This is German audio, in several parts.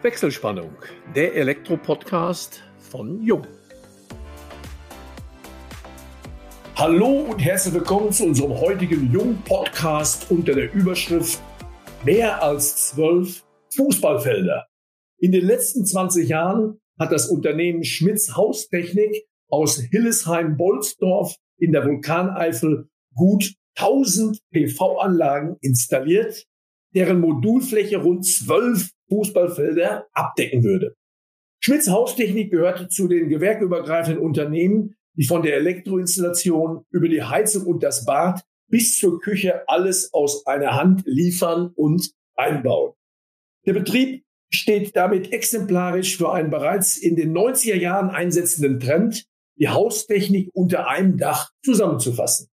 Wechselspannung, der Elektro-Podcast von Jung. Hallo und herzlich willkommen zu unserem heutigen Jung-Podcast unter der Überschrift Mehr als zwölf Fußballfelder. In den letzten 20 Jahren hat das Unternehmen Schmitz Haustechnik aus Hillesheim-Bolsdorf in der Vulkaneifel gut 1000 PV-Anlagen installiert, deren Modulfläche rund 12 Fußballfelder abdecken würde. Schmitz Haustechnik gehörte zu den gewerkübergreifenden Unternehmen, die von der Elektroinstallation über die Heizung und das Bad bis zur Küche alles aus einer Hand liefern und einbauen. Der Betrieb steht damit exemplarisch für einen bereits in den 90er Jahren einsetzenden Trend, die Haustechnik unter einem Dach zusammenzufassen.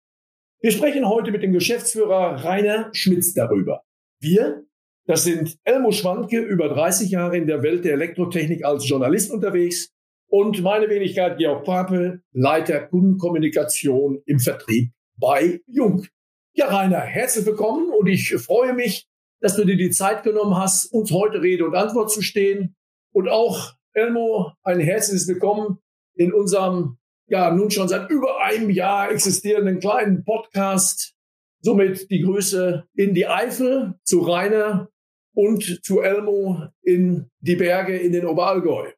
Wir sprechen heute mit dem Geschäftsführer Rainer Schmitz darüber. Wir, das sind Elmo Schwanke, über 30 Jahre in der Welt der Elektrotechnik als Journalist unterwegs und meine Wenigkeit Georg Pape, Leiter Kundenkommunikation im Vertrieb bei Jung. Ja, Rainer, herzlich willkommen und ich freue mich, dass du dir die Zeit genommen hast, uns heute Rede und Antwort zu stehen. Und auch Elmo, ein herzliches Willkommen in unserem ja nun schon seit über einem Jahr existierenden kleinen Podcast. Somit die Grüße in die Eifel zu Rainer und zu Elmo in die Berge in den Oberallgäu.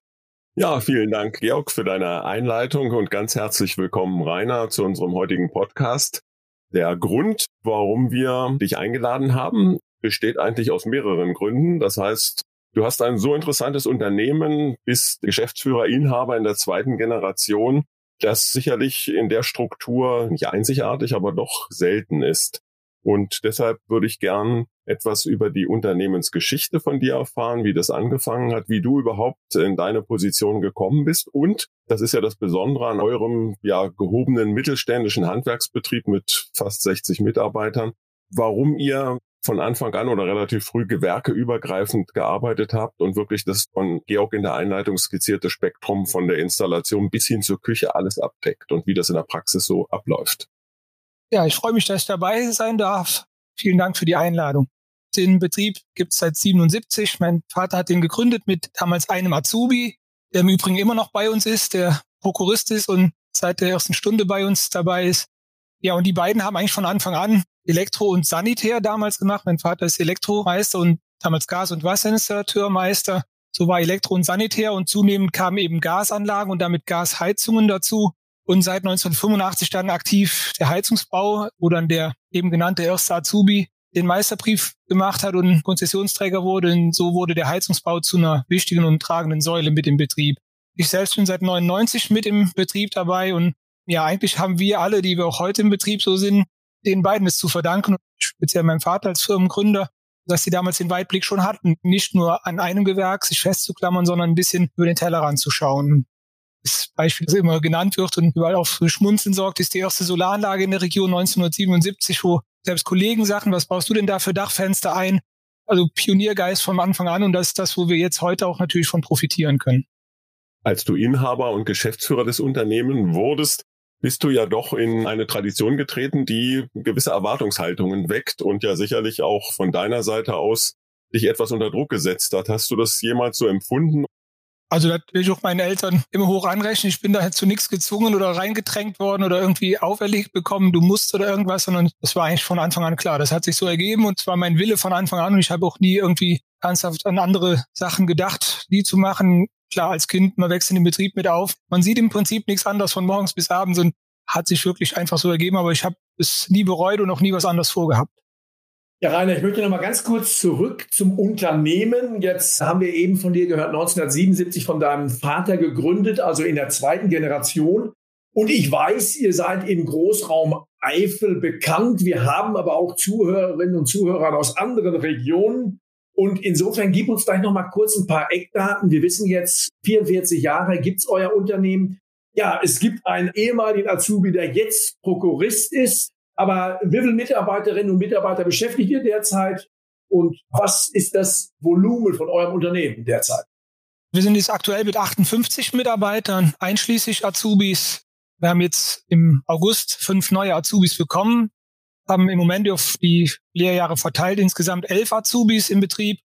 Ja, vielen Dank, Georg, für deine Einleitung und ganz herzlich willkommen, Rainer, zu unserem heutigen Podcast. Der Grund, warum wir dich eingeladen haben, besteht eigentlich aus mehreren Gründen. Das heißt, du hast ein so interessantes Unternehmen, bist Geschäftsführer, Inhaber in der zweiten Generation, das sicherlich in der Struktur nicht einzigartig, aber doch selten ist. Und deshalb würde ich gern etwas über die Unternehmensgeschichte von dir erfahren, wie das angefangen hat, wie du überhaupt in deine Position gekommen bist. Und das ist ja das Besondere an eurem ja gehobenen mittelständischen Handwerksbetrieb mit fast 60 Mitarbeitern, warum ihr von Anfang an oder relativ früh gewerkeübergreifend gearbeitet habt und wirklich das von Georg in der Einleitung skizzierte Spektrum von der Installation bis hin zur Küche alles abdeckt und wie das in der Praxis so abläuft. Ja, ich freue mich, dass ich dabei sein darf. Vielen Dank für die Einladung. Den Betrieb gibt es seit 77. Mein Vater hat den gegründet mit damals einem Azubi, der im Übrigen immer noch bei uns ist, der Prokurist ist und seit der ersten Stunde bei uns dabei ist. Ja, und die beiden haben eigentlich von Anfang an Elektro und Sanitär damals gemacht. Mein Vater ist Elektromeister und damals Gas- und Wasserinstallateurmeister. So war Elektro und Sanitär und zunehmend kamen eben Gasanlagen und damit Gasheizungen dazu. Und seit 1985 dann aktiv der Heizungsbau, wo dann der eben genannte erste Azubi den Meisterbrief gemacht hat und Konzessionsträger wurde. Und so wurde der Heizungsbau zu einer wichtigen und tragenden Säule mit im Betrieb. Ich selbst bin seit 99 mit im Betrieb dabei und ja, eigentlich haben wir alle, die wir auch heute im Betrieb so sind, den beiden es zu verdanken, speziell meinem Vater als Firmengründer, dass sie damals den Weitblick schon hatten, nicht nur an einem Gewerk sich festzuklammern, sondern ein bisschen über den Tellerrand zu schauen. Das Beispiel, das immer genannt wird und überall auf Schmunzeln sorgt, ist die erste Solaranlage in der Region 1977, wo selbst Kollegen sagten, was brauchst du denn da für Dachfenster ein? Also Pioniergeist von Anfang an und das ist das, wo wir jetzt heute auch natürlich von profitieren können. Als du Inhaber und Geschäftsführer des Unternehmens wurdest, bist du ja doch in eine Tradition getreten, die gewisse Erwartungshaltungen weckt und ja sicherlich auch von deiner Seite aus dich etwas unter Druck gesetzt hat. Hast du das jemals so empfunden? Also da will ich auch meinen Eltern immer hoch anrechnen. Ich bin da zu nichts gezwungen oder reingedrängt worden oder irgendwie auferlegt bekommen, du musst oder irgendwas, sondern das war eigentlich von Anfang an klar. Das hat sich so ergeben und zwar mein Wille von Anfang an und ich habe auch nie irgendwie ernsthaft an andere Sachen gedacht, die zu machen klar, als Kind, man wächst in den Betrieb mit auf. Man sieht im Prinzip nichts anderes von morgens bis abends und hat sich wirklich einfach so ergeben, aber ich habe es nie bereut und auch nie was anderes vorgehabt. Ja, Rainer, ich möchte noch mal ganz kurz zurück zum Unternehmen. Jetzt haben wir eben von dir gehört, 1977 von deinem Vater gegründet, also in der zweiten Generation. Und ich weiß, ihr seid im Großraum Eifel bekannt. Wir haben aber auch Zuhörerinnen und Zuhörer aus anderen Regionen. Und insofern gib uns gleich noch mal kurz ein paar Eckdaten. Wir wissen jetzt, 44 Jahre gibt's euer Unternehmen. Ja, es gibt einen ehemaligen Azubi, der jetzt Prokurist ist. Aber wie viele Mitarbeiterinnen und Mitarbeiter beschäftigt ihr derzeit? Und was ist das Volumen von eurem Unternehmen derzeit? Wir sind jetzt aktuell mit 58 Mitarbeitern, einschließlich Azubis. Wir haben jetzt im August fünf neue Azubis bekommen haben im Moment auf die Lehrjahre verteilt insgesamt elf Azubis im Betrieb.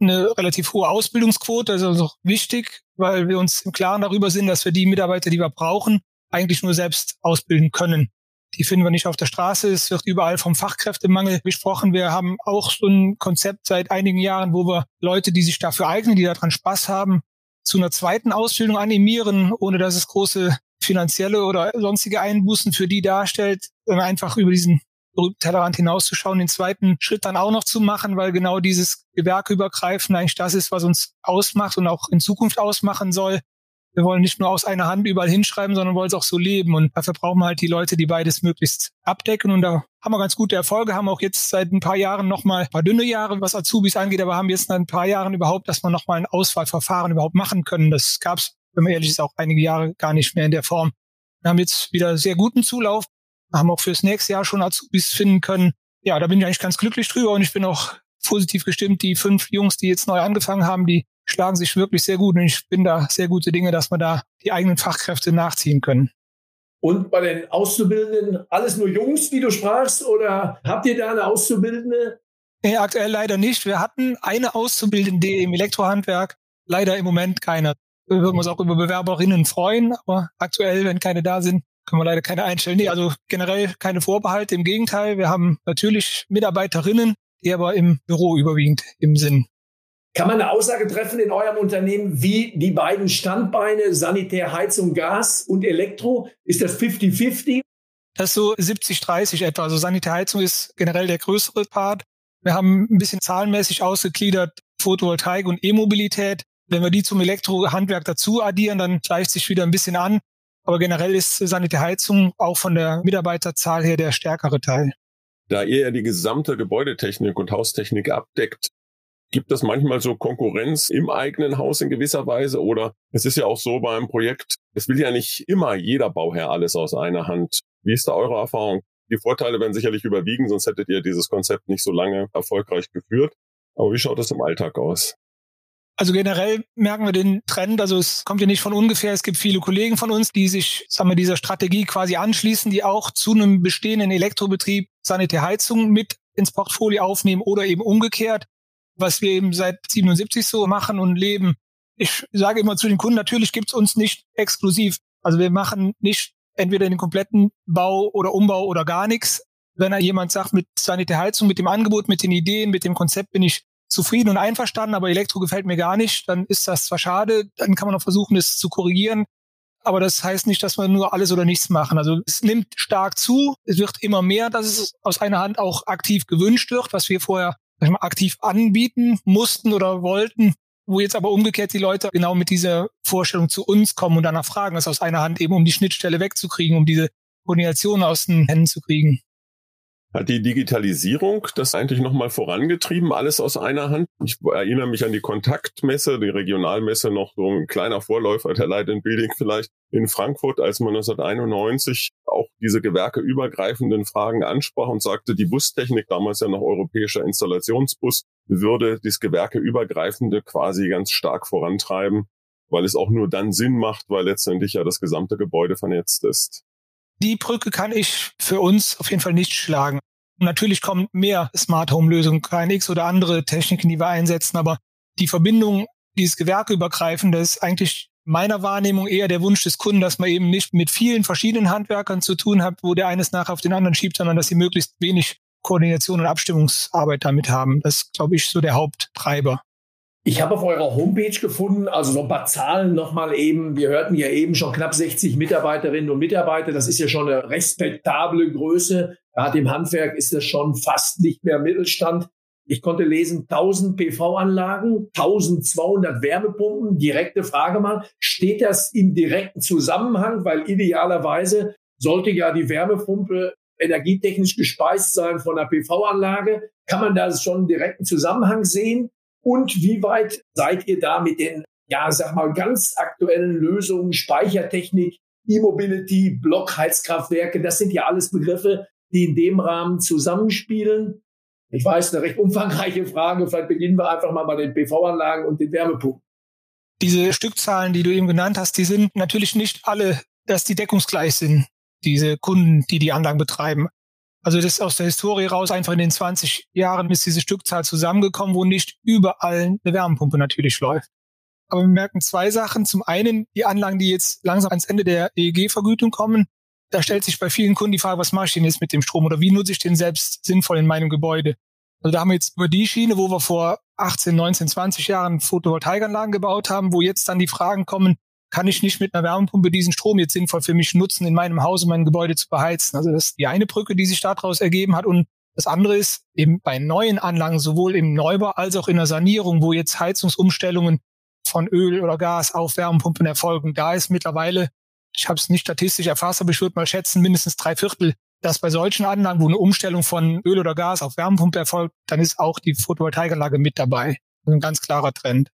eine relativ hohe Ausbildungsquote, das ist also wichtig, weil wir uns im Klaren darüber sind, dass wir die Mitarbeiter, die wir brauchen, eigentlich nur selbst ausbilden können. Die finden wir nicht auf der Straße. Es wird überall vom Fachkräftemangel gesprochen. Wir haben auch so ein Konzept seit einigen Jahren, wo wir Leute, die sich dafür eignen, die daran Spaß haben, zu einer zweiten Ausbildung animieren, ohne dass es große finanzielle oder sonstige Einbußen für die darstellt, einfach über diesen Tellerrand hinauszuschauen, den zweiten Schritt dann auch noch zu machen, weil genau dieses Gewerkeübergreifen eigentlich das ist, was uns ausmacht und auch in Zukunft ausmachen soll. Wir wollen nicht nur aus einer Hand überall hinschreiben, sondern wollen es auch so leben. Und dafür brauchen wir halt die Leute, die beides möglichst abdecken. Und da haben wir ganz gute Erfolge, haben auch jetzt seit ein paar Jahren nochmal ein paar dünne Jahre, was Azubis angeht, aber haben jetzt seit ein paar Jahren überhaupt, dass wir nochmal ein Auswahlverfahren überhaupt machen können. Das gab es, wenn man ehrlich ist, auch einige Jahre gar nicht mehr in der Form. Wir haben jetzt wieder sehr guten Zulauf, haben auch fürs nächste Jahr schon Azubis finden können. Ja, da bin ich eigentlich ganz glücklich drüber und ich bin auch positiv gestimmt. Die fünf Jungs, die jetzt neu angefangen haben, die schlagen sich wirklich sehr gut und ich bin da sehr gute Dinge, dass wir da die eigenen Fachkräfte nachziehen können. Und bei den Auszubildenden alles nur Jungs, wie du sprachst, oder habt ihr da eine Auszubildende? Nee, aktuell leider nicht. Wir hatten eine Auszubildende im Elektrohandwerk, leider im Moment keine. Wir würden uns auch über Bewerberinnen freuen, aber aktuell, wenn keine da sind, können wir leider keine einstellen. Nee, also generell keine Vorbehalte. Im Gegenteil, wir haben natürlich Mitarbeiterinnen, die aber im Büro überwiegend im Sinn. Kann man eine Aussage treffen in eurem Unternehmen, wie die beiden Standbeine Sanitär, Heizung, Gas und Elektro? Ist das 50-50? Das ist so 70-30 etwa. Also Sanitärheizung ist generell der größere Part. Wir haben ein bisschen zahlenmäßig ausgegliedert Photovoltaik und E-Mobilität. Wenn wir die zum Elektrohandwerk dazu addieren, dann gleicht sich wieder ein bisschen an. Aber generell ist Sanitärheizung auch von der Mitarbeiterzahl her der stärkere Teil. Da ihr ja die gesamte Gebäudetechnik und Haustechnik abdeckt, gibt es manchmal so Konkurrenz im eigenen Haus in gewisser Weise? Oder es ist ja auch so beim Projekt, es will ja nicht immer jeder Bauherr alles aus einer Hand. Wie ist da eure Erfahrung? Die Vorteile werden sicherlich überwiegen, sonst hättet ihr dieses Konzept nicht so lange erfolgreich geführt. Aber wie schaut es im Alltag aus? Also generell merken wir den Trend, also es kommt ja nicht von ungefähr, es gibt viele Kollegen von uns, die sich, sagen wir, dieser Strategie quasi anschließen, die auch zu einem bestehenden Elektrobetrieb Sanitärheizung mit ins Portfolio aufnehmen oder eben umgekehrt, was wir eben seit 77 so machen und leben. Ich sage immer zu den Kunden, natürlich gibt's uns nicht exklusiv. Also wir machen nicht entweder den kompletten Bau oder Umbau oder gar nichts. Wenn da jemand sagt, mit Sanitärheizung, mit dem Angebot, mit den Ideen, mit dem Konzept bin ich zufrieden und einverstanden, aber Elektro gefällt mir gar nicht, dann ist das zwar schade, dann kann man auch versuchen, es zu korrigieren. Aber das heißt nicht, dass wir nur alles oder nichts machen. Also es nimmt stark zu. Es wird immer mehr, dass es aus einer Hand auch aktiv gewünscht wird, was wir vorher mal, aktiv anbieten mussten oder wollten, wo jetzt aber umgekehrt die Leute genau mit dieser Vorstellung zu uns kommen und danach fragen, das aus einer Hand eben, um die Schnittstelle wegzukriegen, um diese Koordination aus den Händen zu kriegen. Hat die Digitalisierung das eigentlich nochmal vorangetrieben, alles aus einer Hand? Ich erinnere mich an die Kontaktmesse, die Regionalmesse, noch so ein kleiner Vorläufer der Light Building vielleicht in Frankfurt, als man 1991 auch diese gewerkeübergreifenden Fragen ansprach und sagte, die Bustechnik, damals ja noch europäischer Installationsbus, würde das Gewerkeübergreifende quasi ganz stark vorantreiben, weil es auch nur dann Sinn macht, weil letztendlich ja das gesamte Gebäude vernetzt ist. Die Brücke kann ich für uns auf jeden Fall nicht schlagen. Natürlich kommen mehr Smart Home Lösungen, KNX oder andere Techniken, die wir einsetzen, aber die Verbindung, dieses Gewerkeübergreifende ist eigentlich meiner Wahrnehmung eher der Wunsch des Kunden, dass man eben nicht mit vielen verschiedenen Handwerkern zu tun hat, wo der eines nachher auf den anderen schiebt, sondern dass sie möglichst wenig Koordination und Abstimmungsarbeit damit haben. Das glaube ich, so der Haupttreiber. Ich habe auf eurer Homepage gefunden, also so ein paar Zahlen nochmal eben. Wir hörten ja eben schon knapp 60 Mitarbeiterinnen und Mitarbeiter. Das ist ja schon eine respektable Größe. Gerade im Handwerk ist das schon fast nicht mehr Mittelstand. Ich konnte lesen 1000 PV-Anlagen, 1200 Wärmepumpen. Direkte Frage mal, steht das im direkten Zusammenhang? Weil idealerweise sollte ja die Wärmepumpe energietechnisch gespeist sein von der PV-Anlage. Kann man da schon einen direkten Zusammenhang sehen? Und wie weit seid ihr da mit den, ja, sag mal, ganz aktuellen Lösungen, Speichertechnik, E-Mobility, Blockheizkraftwerke? Das sind ja alles Begriffe, die in dem Rahmen zusammenspielen. Ich weiß, eine recht umfangreiche Frage. Vielleicht beginnen wir einfach mal bei den PV-Anlagen und den Wärmepumpen. Diese Stückzahlen, die du eben genannt hast, die sind natürlich nicht alle, dass die deckungsgleich sind, diese Kunden, die die Anlagen betreiben. Also das ist aus der Historie raus einfach in den 20 Jahren ist diese Stückzahl zusammengekommen, wo nicht überall eine Wärmepumpe natürlich läuft. Aber wir merken zwei Sachen. Zum einen die Anlagen, die jetzt langsam ans Ende der EEG-Vergütung kommen. Da stellt sich bei vielen Kunden die Frage, was mache ich denn jetzt mit dem Strom oder wie nutze ich den selbst sinnvoll in meinem Gebäude? Also da haben wir jetzt über die Schiene, wo wir vor 18, 19, 20 Jahren Photovoltaikanlagen gebaut haben, wo jetzt dann die Fragen kommen, kann ich nicht mit einer Wärmepumpe diesen Strom jetzt sinnvoll für mich nutzen, in meinem Haus, um mein Gebäude zu beheizen? Also das ist die eine Brücke, die sich daraus ergeben hat. Und das andere ist eben bei neuen Anlagen, sowohl im Neubau als auch in der Sanierung, wo jetzt Heizungsumstellungen von Öl oder Gas auf Wärmepumpen erfolgen. Da ist mittlerweile, ich habe es nicht statistisch erfasst, aber ich würde mal schätzen, mindestens drei Viertel, dass bei solchen Anlagen, wo eine Umstellung von Öl oder Gas auf Wärmepumpe erfolgt, dann ist auch die Photovoltaikanlage mit dabei. ein ganz klarer Trend.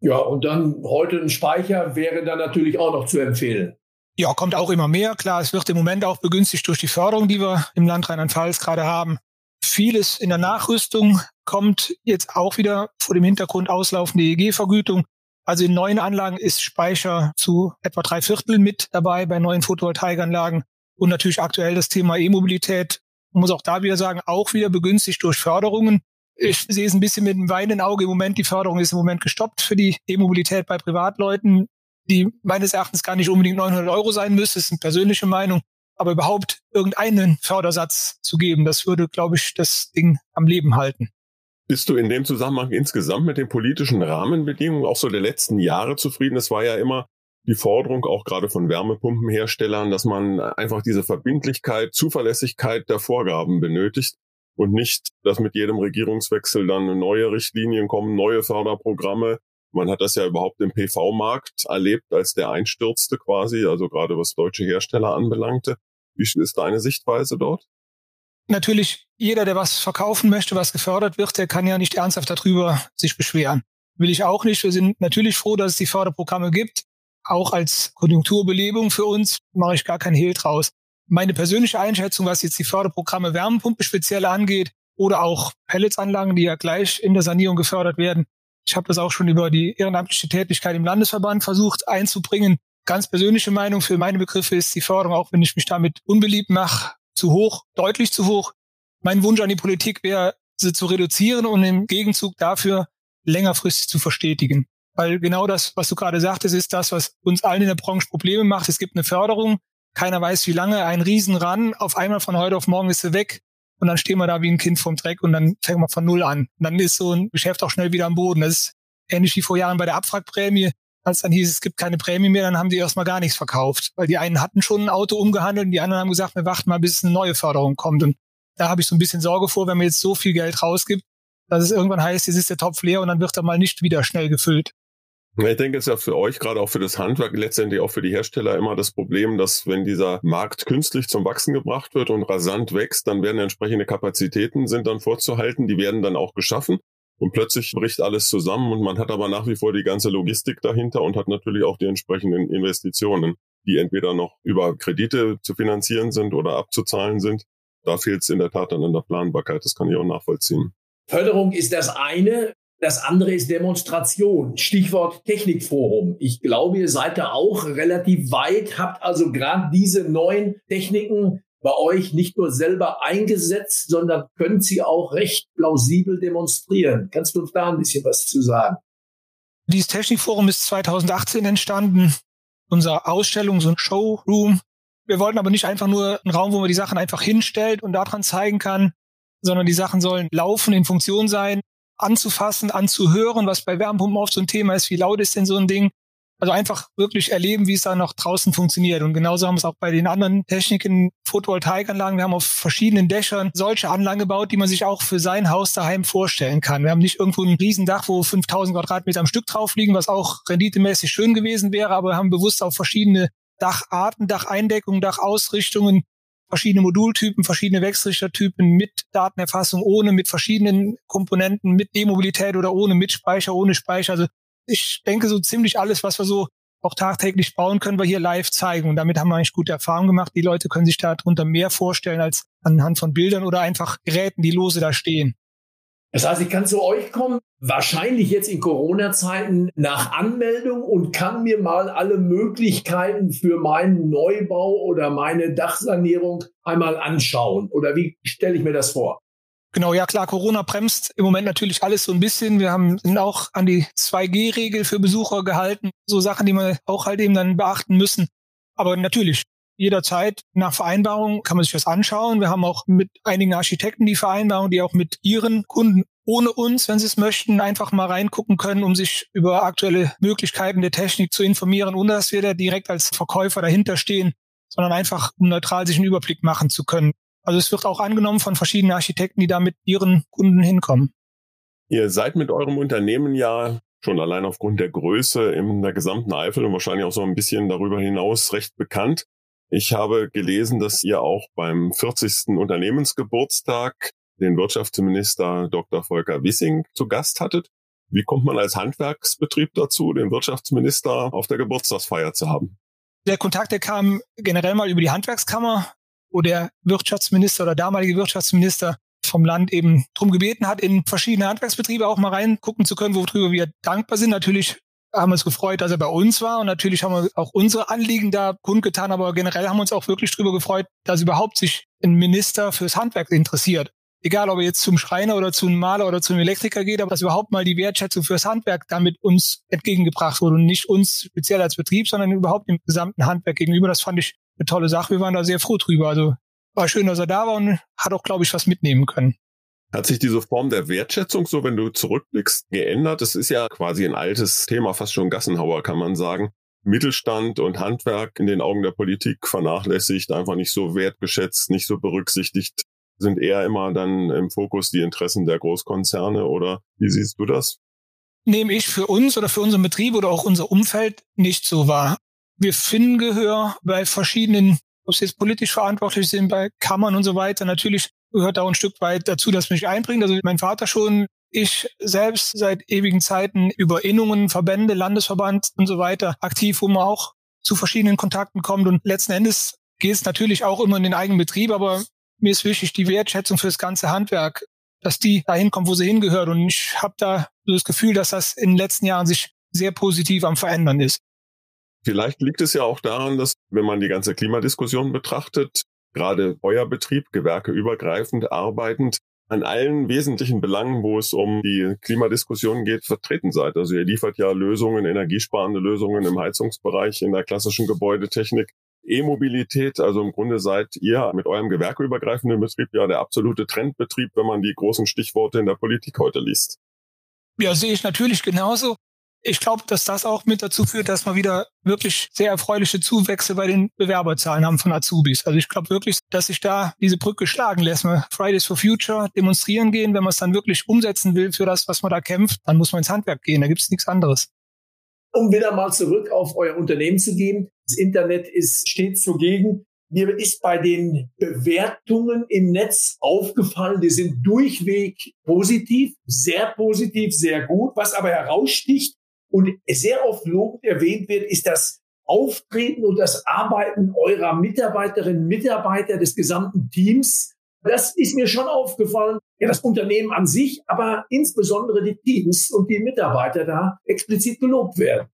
Ja, und dann heute ein Speicher wäre dann natürlich auch noch zu empfehlen. Ja, kommt auch immer mehr. Klar, es wird im Moment auch begünstigt durch die Förderung, die wir im Land Rheinland-Pfalz gerade haben. Vieles in der Nachrüstung kommt jetzt auch wieder vor dem Hintergrund auslaufende EEG-Vergütung. Also in neuen Anlagen ist Speicher zu etwa drei Viertel mit dabei bei neuen Photovoltaikanlagen. Und natürlich aktuell das Thema E-Mobilität. Man muss auch da wieder sagen, auch wieder begünstigt durch Förderungen. Ich sehe es ein bisschen mit einem weinenden Auge im Moment. Die Förderung ist im Moment gestoppt für die E-Mobilität bei Privatleuten, die meines Erachtens gar nicht unbedingt 900 Euro sein müsste. Das ist eine persönliche Meinung. Aber überhaupt irgendeinen Fördersatz zu geben, das würde, glaube ich, das Ding am Leben halten. Bist du in dem Zusammenhang insgesamt mit den politischen Rahmenbedingungen auch so der letzten Jahre zufrieden? Es war ja immer die Forderung auch gerade von Wärmepumpenherstellern, dass man einfach diese Verbindlichkeit, Zuverlässigkeit der Vorgaben benötigt und nicht, dass mit jedem Regierungswechsel dann neue Richtlinien kommen, neue Förderprogramme. Man hat das ja überhaupt im PV-Markt erlebt, als der einstürzte quasi, also gerade was deutsche Hersteller anbelangte. Wie ist deine Sichtweise dort? natürlich jeder, der was verkaufen möchte, was gefördert wird, der kann ja nicht ernsthaft darüber sich beschweren. Will ich auch nicht. Wir sind natürlich froh, dass es die Förderprogramme gibt. Auch als Konjunkturbelebung für uns mache ich gar keinen Hehl draus. Meine persönliche Einschätzung, was jetzt die Förderprogramme Wärmepumpe speziell angeht oder auch Pelletsanlagen, die ja gleich in der Sanierung gefördert werden. Ich habe das auch schon über die ehrenamtliche Tätigkeit im Landesverband versucht einzubringen. Ganz persönliche Meinung für meine Begriffe ist die Förderung, auch wenn ich mich damit unbeliebt mache, zu hoch, deutlich zu hoch. Mein Wunsch an die Politik wäre, sie zu reduzieren und im Gegenzug dafür längerfristig zu verstetigen. Weil genau das, was du gerade sagtest, ist das, was uns allen in der Branche Probleme macht. Es gibt eine Förderung, keiner weiß wie lange, ein Riesenran, auf einmal von heute auf morgen ist sie weg und dann stehen wir da wie ein Kind vom Dreck und dann fangen wir von Null an. Und dann ist so ein Geschäft auch schnell wieder am Boden. Das ist ähnlich wie vor Jahren bei der Abwrackprämie als dann hieß, es gibt keine Prämie mehr, dann haben die erstmal gar nichts verkauft. Weil die einen hatten schon ein Auto umgehandelt und die anderen haben gesagt, wir warten mal, bis eine neue Förderung kommt. Und da habe ich so ein bisschen Sorge vor, wenn man jetzt so viel Geld rausgibt, dass es irgendwann heißt, jetzt ist der Topf leer und dann wird er mal nicht wieder schnell gefüllt. Ich denke, es ist ja für euch, gerade auch für das Handwerk, letztendlich auch für die Hersteller immer das Problem, dass wenn dieser Markt künstlich zum Wachsen gebracht wird und rasant wächst, dann werden entsprechende Kapazitäten sind dann vorzuhalten, die werden dann auch geschaffen. Und plötzlich bricht alles zusammen und man hat aber nach wie vor die ganze Logistik dahinter und hat natürlich auch die entsprechenden Investitionen, die entweder noch über Kredite zu finanzieren sind oder abzuzahlen sind. Da fehlt es in der Tat dann an der Planbarkeit. Das kann ich auch nachvollziehen. Förderung ist das eine. Das andere ist Demonstration. Stichwort Technikforum. Ich glaube, ihr seid da auch relativ weit, habt also gerade diese neuen Techniken bei euch nicht nur selber eingesetzt, sondern könnt sie auch recht plausibel demonstrieren. Kannst du uns da ein bisschen was zu sagen? Dieses Technikforum ist 2018 entstanden. Unser Ausstellungs- und Showroom. Wir wollten aber nicht einfach nur einen Raum, wo man die Sachen einfach hinstellt und daran zeigen kann, sondern die Sachen sollen laufen, in Funktion sein, anzufassen, anzuhören, was bei Wärmepumpen oft so ein Thema ist. Wie laut ist denn so ein Ding? Also einfach wirklich erleben, wie es da noch draußen funktioniert. Und genauso haben wir es auch bei den anderen Techniken, Photovoltaikanlagen. Wir haben auf verschiedenen Dächern solche Anlagen gebaut, die man sich auch für sein Haus daheim vorstellen kann. Wir haben nicht irgendwo ein Riesendach, wo 5000 Quadratmeter am Stück drauf liegen, was auch renditemäßig schön gewesen wäre, aber wir haben bewusst auf verschiedene Dacharten, Dacheindeckungen, Dachausrichtungen, verschiedene Modultypen, verschiedene Wechselrichtertypen mit Datenerfassung, ohne, mit verschiedenen Komponenten, mit E-Mobilität oder ohne, mit Speicher, ohne Speicher. Also ich denke, so ziemlich alles, was wir so auch tagtäglich bauen, können wir hier live zeigen. Und damit haben wir eigentlich gute Erfahrungen gemacht. Die Leute können sich darunter mehr vorstellen als anhand von Bildern oder einfach Geräten, die lose da stehen. Das heißt, ich kann zu euch kommen, wahrscheinlich jetzt in Corona-Zeiten nach Anmeldung und kann mir mal alle Möglichkeiten für meinen Neubau oder meine Dachsanierung einmal anschauen. Oder wie stelle ich mir das vor? Genau, ja klar, Corona bremst im Moment natürlich alles so ein bisschen. Wir haben sind auch an die 2G-Regel für Besucher gehalten. So Sachen, die man auch halt eben dann beachten müssen. Aber natürlich, jederzeit nach Vereinbarung kann man sich das anschauen. Wir haben auch mit einigen Architekten die Vereinbarung, die auch mit ihren Kunden ohne uns, wenn sie es möchten, einfach mal reingucken können, um sich über aktuelle Möglichkeiten der Technik zu informieren, ohne dass wir da direkt als Verkäufer dahinter stehen, sondern einfach, um neutral sich einen Überblick machen zu können. Also es wird auch angenommen von verschiedenen Architekten, die da mit ihren Kunden hinkommen. Ihr seid mit eurem Unternehmen ja schon allein aufgrund der Größe in der gesamten Eifel und wahrscheinlich auch so ein bisschen darüber hinaus recht bekannt. Ich habe gelesen, dass ihr auch beim 40. Unternehmensgeburtstag den Wirtschaftsminister Dr. Volker Wissing zu Gast hattet. Wie kommt man als Handwerksbetrieb dazu, den Wirtschaftsminister auf der Geburtstagsfeier zu haben? Der Kontakt, der kam generell mal über die Handwerkskammer, wo der Wirtschaftsminister oder damalige Wirtschaftsminister vom Land eben drum gebeten hat, in verschiedene Handwerksbetriebe auch mal reingucken zu können, worüber wir dankbar sind. Natürlich haben uns gefreut, dass er bei uns war und natürlich haben wir auch unsere Anliegen da kundgetan, aber generell haben wir uns auch wirklich darüber gefreut, dass überhaupt sich ein Minister fürs Handwerk interessiert. Egal, ob er jetzt zum Schreiner oder zum Maler oder zum Elektriker geht, aber dass überhaupt mal die Wertschätzung fürs Handwerk damit uns entgegengebracht wurde und nicht uns speziell als Betrieb, sondern überhaupt dem gesamten Handwerk gegenüber. Das fand ich eine tolle Sache. Wir waren da sehr froh drüber. Also war schön, dass er da war und hat auch, glaube ich, was mitnehmen können. Hat sich diese Form der Wertschätzung, so wenn du zurückblickst, geändert? Das ist ja quasi ein altes Thema, fast schon Gassenhauer, kann man sagen. Mittelstand und Handwerk in den Augen der Politik vernachlässigt, einfach nicht so wertgeschätzt, nicht so berücksichtigt, sind eher immer dann im Fokus die Interessen der Großkonzerne oder wie siehst du das? Nehme ich für uns oder für unseren Betrieb oder auch unser Umfeld nicht so wahr. Wir finden Gehör bei verschiedenen, ob sie jetzt politisch verantwortlich sind, bei Kammern und so weiter. Natürlich gehört auch ein Stück weit dazu, dass mich einbringt. Also mein Vater schon, ich selbst seit ewigen Zeiten über Innungen, Verbände, Landesverband und so weiter aktiv, wo man auch zu verschiedenen Kontakten kommt. Und letzten Endes geht es natürlich auch immer in den eigenen Betrieb, aber mir ist wichtig die Wertschätzung für das ganze Handwerk, dass die dahin kommt, wo sie hingehört. Und ich habe da so das Gefühl, dass das in den letzten Jahren sich sehr positiv am Verändern ist. Vielleicht liegt es ja auch daran, dass, wenn man die ganze Klimadiskussion betrachtet, gerade euer Betrieb, gewerkeübergreifend arbeitend, an allen wesentlichen Belangen, wo es um die Klimadiskussion geht, vertreten seid. Also ihr liefert ja Lösungen, energiesparende Lösungen im Heizungsbereich, in der klassischen Gebäudetechnik. E-Mobilität, also im Grunde seid ihr mit eurem gewerkeübergreifenden Betrieb ja der absolute Trendbetrieb, wenn man die großen Stichworte in der Politik heute liest. Ja, sehe ich natürlich genauso. Ich glaube, dass das auch mit dazu führt, dass wir wieder wirklich sehr erfreuliche Zuwächse bei den Bewerberzahlen haben von Azubis. Also ich glaube wirklich, dass sich da diese Brücke schlagen lässt. Wir Fridays for Future demonstrieren gehen, wenn man es dann wirklich umsetzen will für das, was man da kämpft, dann muss man ins Handwerk gehen. Da gibt es nichts anderes. Um wieder mal zurück auf euer Unternehmen zu gehen. Das Internet ist stets zugegen. Mir ist bei den Bewertungen im Netz aufgefallen, die sind durchweg positiv, sehr positiv, sehr gut. Was aber heraussticht und sehr oft lobend erwähnt wird, ist das Auftreten und das Arbeiten eurer Mitarbeiterinnen, Mitarbeiter des gesamten Teams. Das ist mir schon aufgefallen. Ja, das Unternehmen an sich, aber insbesondere die Teams und die Mitarbeiter da explizit gelobt werden.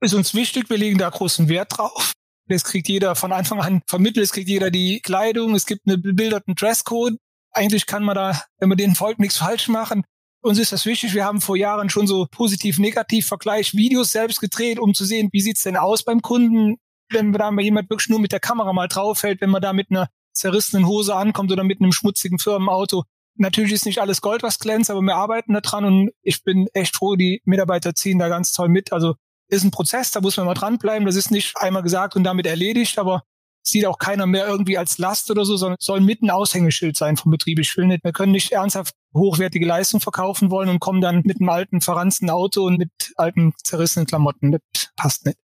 Ist uns wichtig. Wir legen da großen Wert drauf. Das kriegt jeder von Anfang an vermittelt. Es kriegt jeder die Kleidung. Es gibt einen bebilderten Dresscode. Eigentlich kann man da, wenn man den folgt, nichts falsch machen. Uns ist das wichtig. Wir haben vor Jahren schon so positiv-negativ-Vergleich Videos selbst gedreht, um zu sehen, wie sieht's denn aus beim Kunden, wenn da mal jemand wirklich nur mit der Kamera mal draufhält, wenn man da mit einer zerrissenen Hose ankommt oder mit einem schmutzigen Firmenauto. Natürlich ist nicht alles Gold, was glänzt, aber wir arbeiten da dran und ich bin echt froh, die Mitarbeiter ziehen da ganz toll mit. Also ist ein Prozess, da muss man mal dranbleiben. Das ist nicht einmal gesagt und damit erledigt, aber sieht auch keiner mehr irgendwie als Last oder so, sondern soll mit ein Aushängeschild sein vom Betrieb. Ich will nicht, wir können nicht ernsthaft hochwertige Leistung verkaufen wollen und kommen dann mit einem alten, verranzten Auto und mit alten, zerrissenen Klamotten. Das passt nicht.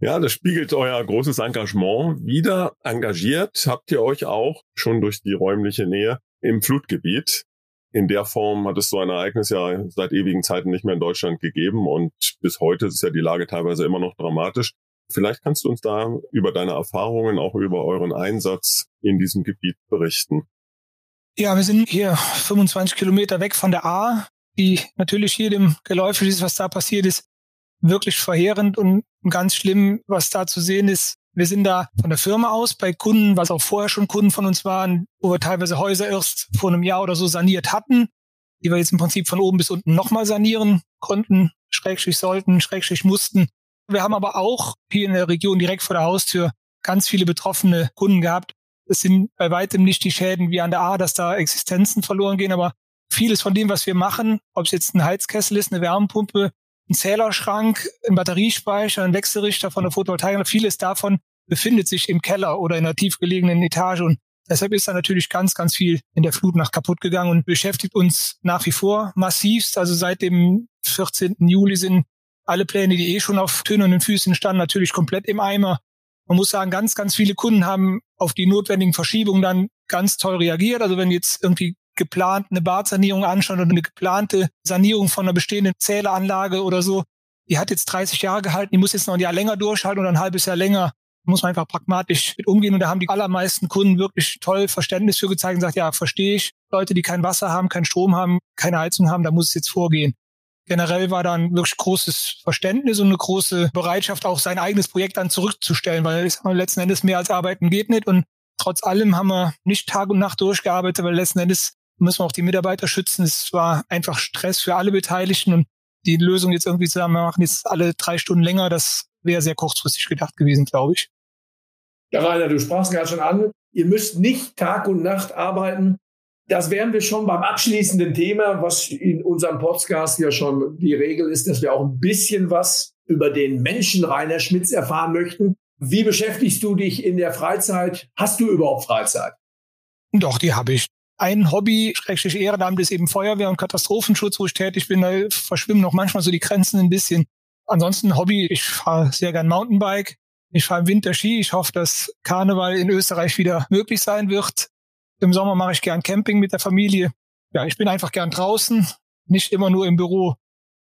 Ja, das spiegelt euer großes Engagement wieder. Engagiert habt ihr euch auch schon durch die räumliche Nähe im Flutgebiet. In der Form hat es so ein Ereignis ja seit ewigen Zeiten nicht mehr in Deutschland gegeben und bis heute ist ja die Lage teilweise immer noch dramatisch. Vielleicht kannst du uns da über deine Erfahrungen, auch über euren Einsatz in diesem Gebiet berichten. Ja, wir sind hier 25 Kilometer weg von der A, die natürlich jedem geläufig ist, was da passiert ist, wirklich verheerend und ganz schlimm, was da zu sehen ist. Wir sind da von der Firma aus bei Kunden, was auch vorher schon Kunden von uns waren, wo wir teilweise Häuser erst vor einem Jahr oder so saniert hatten, die wir jetzt im Prinzip von oben bis unten nochmal sanieren konnten, schrägstrich sollten, schrägstrich mussten. Wir haben aber auch hier in der Region direkt vor der Haustür ganz viele betroffene Kunden gehabt, es sind bei weitem nicht die Schäden wie an der A, dass da Existenzen verloren gehen, aber vieles von dem, was wir machen, ob es jetzt ein Heizkessel ist, eine Wärmepumpe, ein Zählerschrank, ein Batteriespeicher, ein Wechselrichter von der Photovoltaik, vieles davon befindet sich im Keller oder in einer tiefgelegenen Etage und deshalb ist da natürlich ganz, ganz viel in der Flut nach kaputt gegangen und beschäftigt uns nach wie vor massivst. Also seit dem 14. Juli sind alle Pläne, die eh schon auf tönernen Füßen standen, natürlich komplett im Eimer. Man muss sagen, ganz, ganz viele Kunden haben auf die notwendigen Verschiebungen dann ganz toll reagiert. Also wenn jetzt irgendwie geplant eine Badsanierung anschauen oder eine geplante Sanierung von einer bestehenden Zähleranlage oder so, die hat jetzt 30 Jahre gehalten, die muss jetzt noch ein Jahr länger durchhalten oder ein halbes Jahr länger. Muss man einfach pragmatisch mit umgehen. Und da haben die allermeisten Kunden wirklich toll Verständnis für gezeigt und gesagt, ja, verstehe ich. Leute, die kein Wasser haben, keinen Strom haben, keine Heizung haben, da muss es jetzt vorgehen generell war dann wirklich großes Verständnis und eine große Bereitschaft, auch sein eigenes Projekt dann zurückzustellen, weil letzten Endes mehr als arbeiten geht nicht. Und trotz allem haben wir nicht Tag und Nacht durchgearbeitet, weil letzten Endes müssen wir auch die Mitarbeiter schützen. Es war einfach Stress für alle Beteiligten und die Lösung jetzt irgendwie zusammen machen, jetzt alle drei Stunden länger, das wäre sehr kurzfristig gedacht gewesen, glaube ich. Ja, Rainer, du sprachst gerade schon an, ihr müsst nicht Tag und Nacht arbeiten. Das wären wir schon beim abschließenden Thema, was in unserem Podcast ja schon die Regel ist, dass wir auch ein bisschen was über den Menschen Rainer Schmitz erfahren möchten. Wie beschäftigst du dich in der Freizeit? Hast du überhaupt Freizeit? Doch, die habe ich. Ein Hobby, schrecklich Ehrenamt, ist eben Feuerwehr und Katastrophenschutz, wo ich tätig bin. Da verschwimmen noch manchmal so die Grenzen ein bisschen. Ansonsten Hobby, ich fahre sehr gern Mountainbike. Ich fahre im Winter Ski. Ich hoffe, dass Karneval in Österreich wieder möglich sein wird. Im Sommer mache ich gern Camping mit der Familie. Ja, ich bin einfach gern draußen, nicht immer nur im Büro.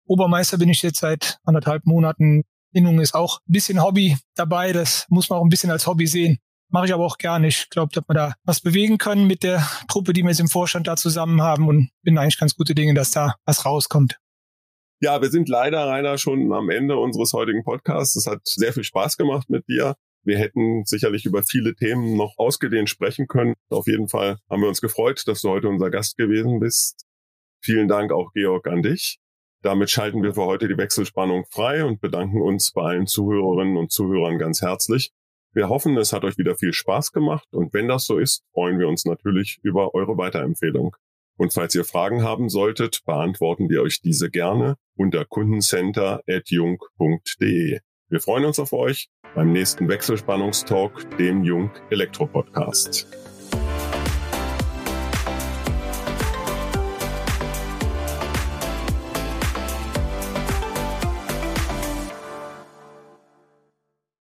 Obermeister bin ich jetzt seit anderthalb Monaten. Innung ist auch ein bisschen Hobby dabei. Das muss man auch ein bisschen als Hobby sehen. Mache ich aber auch gerne. Ich glaube, dass wir da was bewegen können mit der Truppe, die wir jetzt im Vorstand da zusammen haben und bin eigentlich ganz gute Dinge, dass da was rauskommt. Ja, wir sind leider, Rainer, schon am Ende unseres heutigen Podcasts. Es hat sehr viel Spaß gemacht mit dir. Wir hätten sicherlich über viele Themen noch ausgedehnt sprechen können. Auf jeden Fall haben wir uns gefreut, dass du heute unser Gast gewesen bist. Vielen Dank auch, Georg, an dich. Damit schalten wir für heute die Wechselspannung frei und bedanken uns bei allen Zuhörerinnen und Zuhörern ganz herzlich. Wir hoffen, es hat euch wieder viel Spaß gemacht und wenn das so ist, freuen wir uns natürlich über eure Weiterempfehlung. Und falls ihr Fragen haben solltet, beantworten wir euch diese gerne unter kundencenter.jung.de. Wir freuen uns auf euch beim nächsten Wechselspannungstalk, dem Jung Elektro Podcast.